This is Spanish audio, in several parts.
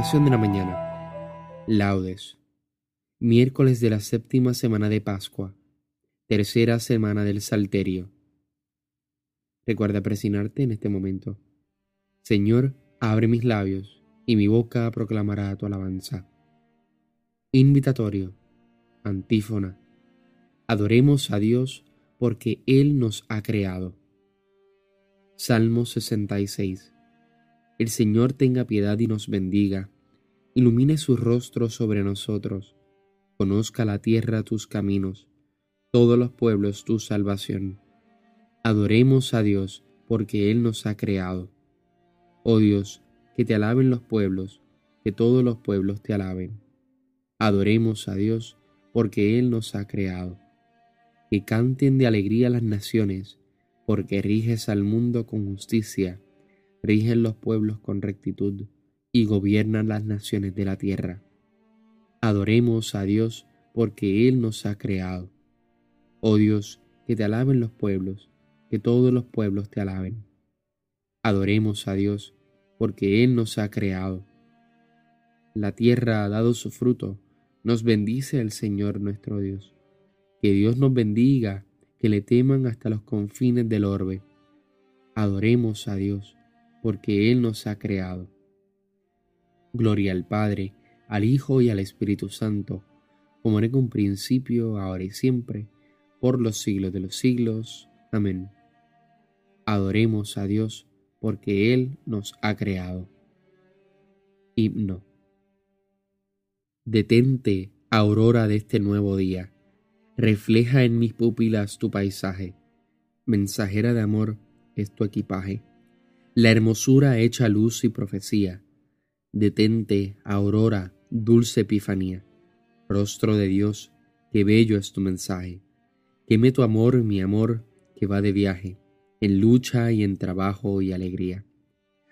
Oración de la mañana. Laudes. Miércoles de la séptima semana de Pascua. Tercera semana del Salterio. Recuerda presionarte en este momento. Señor, abre mis labios y mi boca proclamará tu alabanza. Invitatorio. Antífona. Adoremos a Dios porque Él nos ha creado. Salmo 66. El Señor tenga piedad y nos bendiga, ilumine su rostro sobre nosotros, conozca la tierra tus caminos, todos los pueblos tu salvación. Adoremos a Dios porque Él nos ha creado. Oh Dios, que te alaben los pueblos, que todos los pueblos te alaben. Adoremos a Dios porque Él nos ha creado. Que canten de alegría las naciones, porque riges al mundo con justicia rigen los pueblos con rectitud y gobiernan las naciones de la tierra. Adoremos a Dios porque Él nos ha creado. Oh Dios, que te alaben los pueblos, que todos los pueblos te alaben. Adoremos a Dios porque Él nos ha creado. La tierra ha dado su fruto, nos bendice el Señor nuestro Dios. Que Dios nos bendiga, que le teman hasta los confines del orbe. Adoremos a Dios porque Él nos ha creado. Gloria al Padre, al Hijo y al Espíritu Santo, como en un principio, ahora y siempre, por los siglos de los siglos. Amén. Adoremos a Dios, porque Él nos ha creado. Himno. Detente, aurora de este nuevo día, refleja en mis pupilas tu paisaje, mensajera de amor es tu equipaje la hermosura hecha luz y profecía. Detente, aurora, dulce epifanía. Rostro de Dios, qué bello es tu mensaje. Queme tu amor, mi amor, que va de viaje, en lucha y en trabajo y alegría.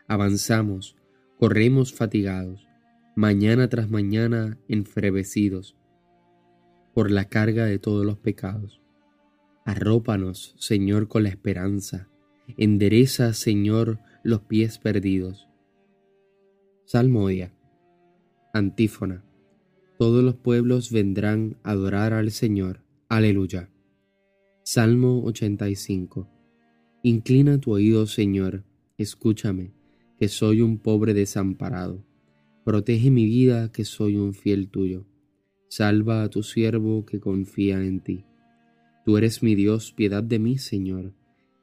Avanzamos, corremos fatigados, mañana tras mañana enfrevecidos, por la carga de todos los pecados. Arrópanos, Señor, con la esperanza. Endereza, Señor, los pies perdidos. Salmodia. Antífona. Todos los pueblos vendrán a adorar al Señor. Aleluya. Salmo 85. Inclina tu oído, Señor, escúchame, que soy un pobre desamparado. Protege mi vida, que soy un fiel tuyo. Salva a tu siervo que confía en ti. Tú eres mi Dios, piedad de mí, Señor,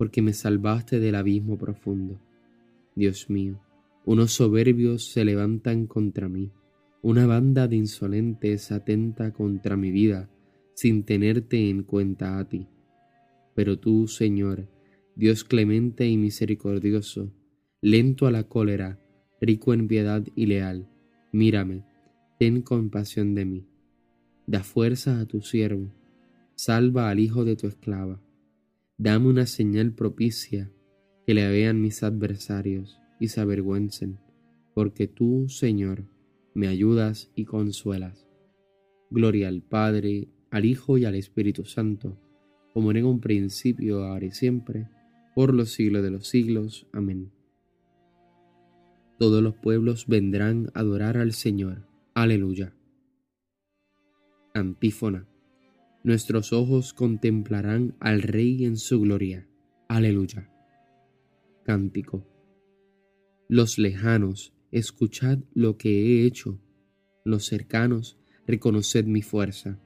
porque me salvaste del abismo profundo. Dios mío, unos soberbios se levantan contra mí, una banda de insolentes atenta contra mi vida, sin tenerte en cuenta a ti. Pero tú, Señor, Dios clemente y misericordioso, lento a la cólera, rico en piedad y leal, mírame, ten compasión de mí. Da fuerza a tu siervo, salva al hijo de tu esclava. Dame una señal propicia que le vean mis adversarios y se avergüencen, porque tú, Señor, me ayudas y consuelas. Gloria al Padre, al Hijo y al Espíritu Santo, como en un principio, ahora y siempre, por los siglos de los siglos. Amén. Todos los pueblos vendrán a adorar al Señor. Aleluya. Antífona. Nuestros ojos contemplarán al Rey en su gloria. Aleluya. Cántico. Los lejanos escuchad lo que he hecho. Los cercanos, reconoced mi fuerza.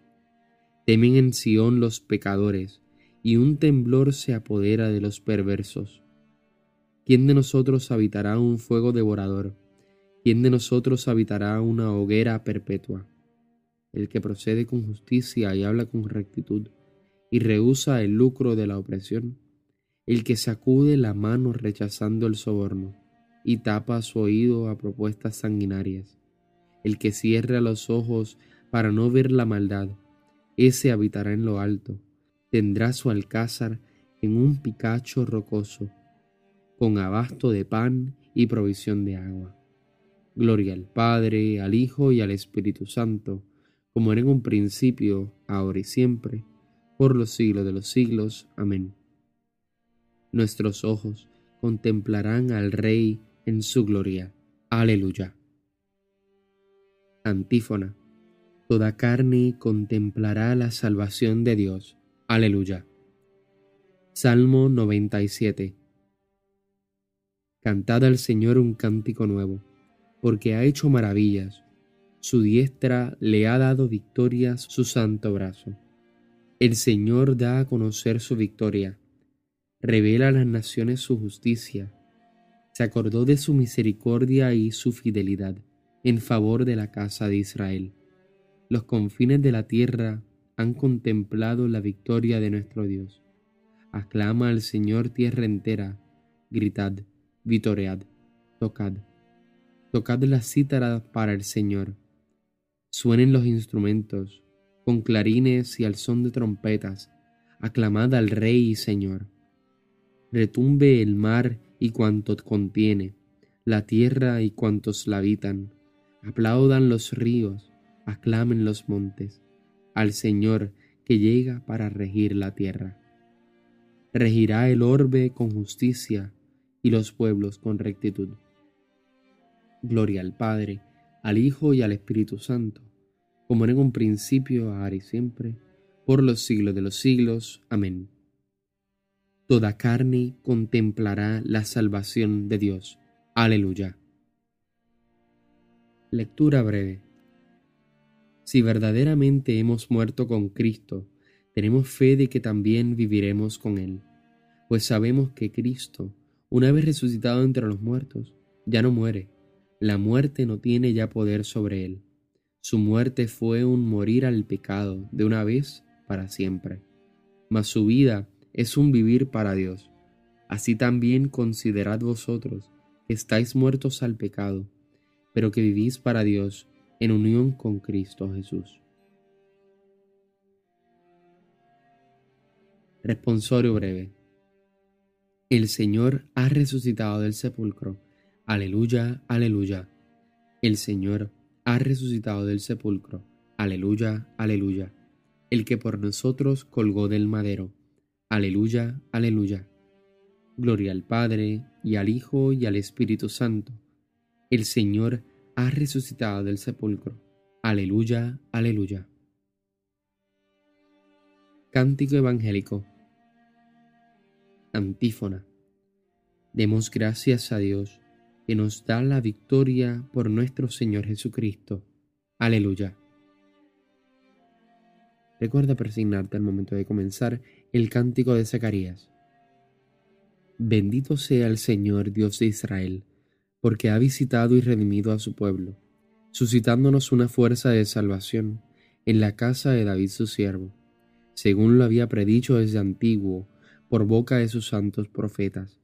Temen en Sión los pecadores, y un temblor se apodera de los perversos. ¿Quién de nosotros habitará un fuego devorador? ¿Quién de nosotros habitará una hoguera perpetua? El que procede con justicia y habla con rectitud, y rehúsa el lucro de la opresión, el que sacude la mano rechazando el soborno, y tapa su oído a propuestas sanguinarias, el que cierra los ojos para no ver la maldad, ese habitará en lo alto, tendrá su alcázar en un picacho rocoso, con abasto de pan y provisión de agua. Gloria al Padre, al Hijo y al Espíritu Santo, como era en un principio, ahora y siempre, por los siglos de los siglos. Amén. Nuestros ojos contemplarán al Rey en su gloria. Aleluya. Antífona. Toda carne contemplará la salvación de Dios. Aleluya. Salmo 97. Cantad al Señor un cántico nuevo, porque ha hecho maravillas. Su diestra le ha dado victorias su santo brazo. El Señor da a conocer su victoria, revela a las naciones su justicia. Se acordó de su misericordia y su fidelidad en favor de la casa de Israel. Los confines de la tierra han contemplado la victoria de nuestro Dios. Aclama al Señor tierra entera, gritad, vitoread, tocad. Tocad la cítara para el Señor. Suenen los instrumentos, con clarines y al son de trompetas, aclamad al Rey y Señor. Retumbe el mar y cuanto contiene, la tierra y cuantos la habitan. Aplaudan los ríos, aclamen los montes, al Señor que llega para regir la tierra. Regirá el orbe con justicia y los pueblos con rectitud. Gloria al Padre, al Hijo y al Espíritu Santo como en un principio, ahora y siempre, por los siglos de los siglos. Amén. Toda carne contemplará la salvación de Dios. Aleluya. Lectura breve. Si verdaderamente hemos muerto con Cristo, tenemos fe de que también viviremos con Él, pues sabemos que Cristo, una vez resucitado entre los muertos, ya no muere, la muerte no tiene ya poder sobre Él su muerte fue un morir al pecado de una vez para siempre, mas su vida es un vivir para Dios. Así también considerad vosotros que estáis muertos al pecado, pero que vivís para Dios en unión con Cristo Jesús. Responsorio breve. El Señor ha resucitado del sepulcro. Aleluya, aleluya. El Señor ha resucitado del sepulcro. Aleluya, aleluya. El que por nosotros colgó del madero. Aleluya, aleluya. Gloria al Padre, y al Hijo, y al Espíritu Santo. El Señor ha resucitado del sepulcro. Aleluya, aleluya. Cántico Evangélico. Antífona. Demos gracias a Dios que nos da la victoria por nuestro Señor Jesucristo. Aleluya. Recuerda persignarte al momento de comenzar el cántico de Zacarías. Bendito sea el Señor Dios de Israel, porque ha visitado y redimido a su pueblo, suscitándonos una fuerza de salvación en la casa de David su siervo, según lo había predicho desde antiguo por boca de sus santos profetas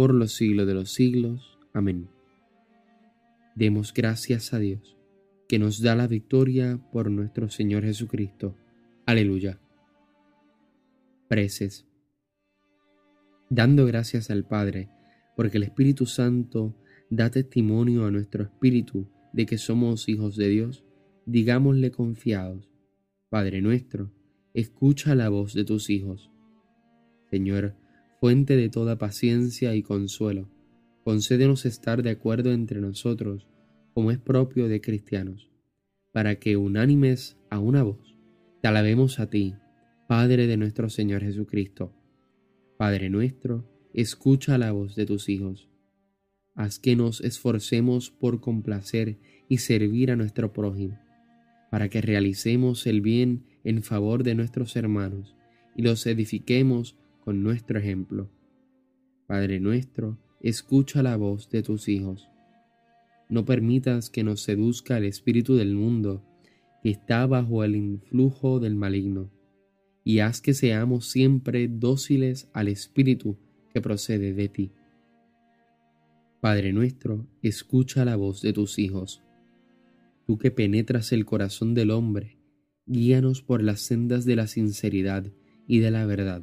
por los siglos de los siglos. Amén. Demos gracias a Dios, que nos da la victoria por nuestro Señor Jesucristo. Aleluya. Preces. Dando gracias al Padre, porque el Espíritu Santo da testimonio a nuestro espíritu de que somos hijos de Dios, digámosle confiados, Padre nuestro, escucha la voz de tus hijos. Señor, fuente de toda paciencia y consuelo, concédenos estar de acuerdo entre nosotros, como es propio de cristianos, para que unánimes a una voz, te alabemos a ti, Padre de nuestro Señor Jesucristo. Padre nuestro, escucha la voz de tus hijos haz que nos esforcemos por complacer y servir a nuestro prójimo, para que realicemos el bien en favor de nuestros hermanos y los edifiquemos con nuestro ejemplo. Padre nuestro, escucha la voz de tus hijos. No permitas que nos seduzca el espíritu del mundo que está bajo el influjo del maligno, y haz que seamos siempre dóciles al espíritu que procede de ti. Padre nuestro, escucha la voz de tus hijos. Tú que penetras el corazón del hombre, guíanos por las sendas de la sinceridad y de la verdad.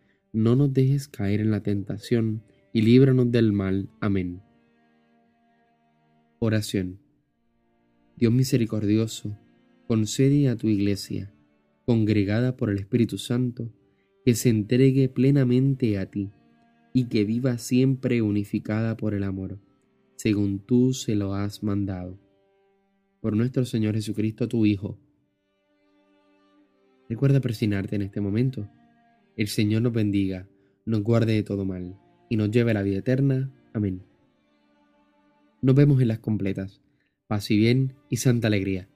No nos dejes caer en la tentación, y líbranos del mal. Amén. Oración. Dios misericordioso, concede a tu iglesia, congregada por el Espíritu Santo, que se entregue plenamente a ti y que viva siempre unificada por el amor, según tú se lo has mandado. Por nuestro Señor Jesucristo, tu Hijo. Recuerda presionarte en este momento. El Señor nos bendiga, nos guarde de todo mal y nos lleve a la vida eterna. Amén. Nos vemos en las completas. Paz y bien y santa alegría.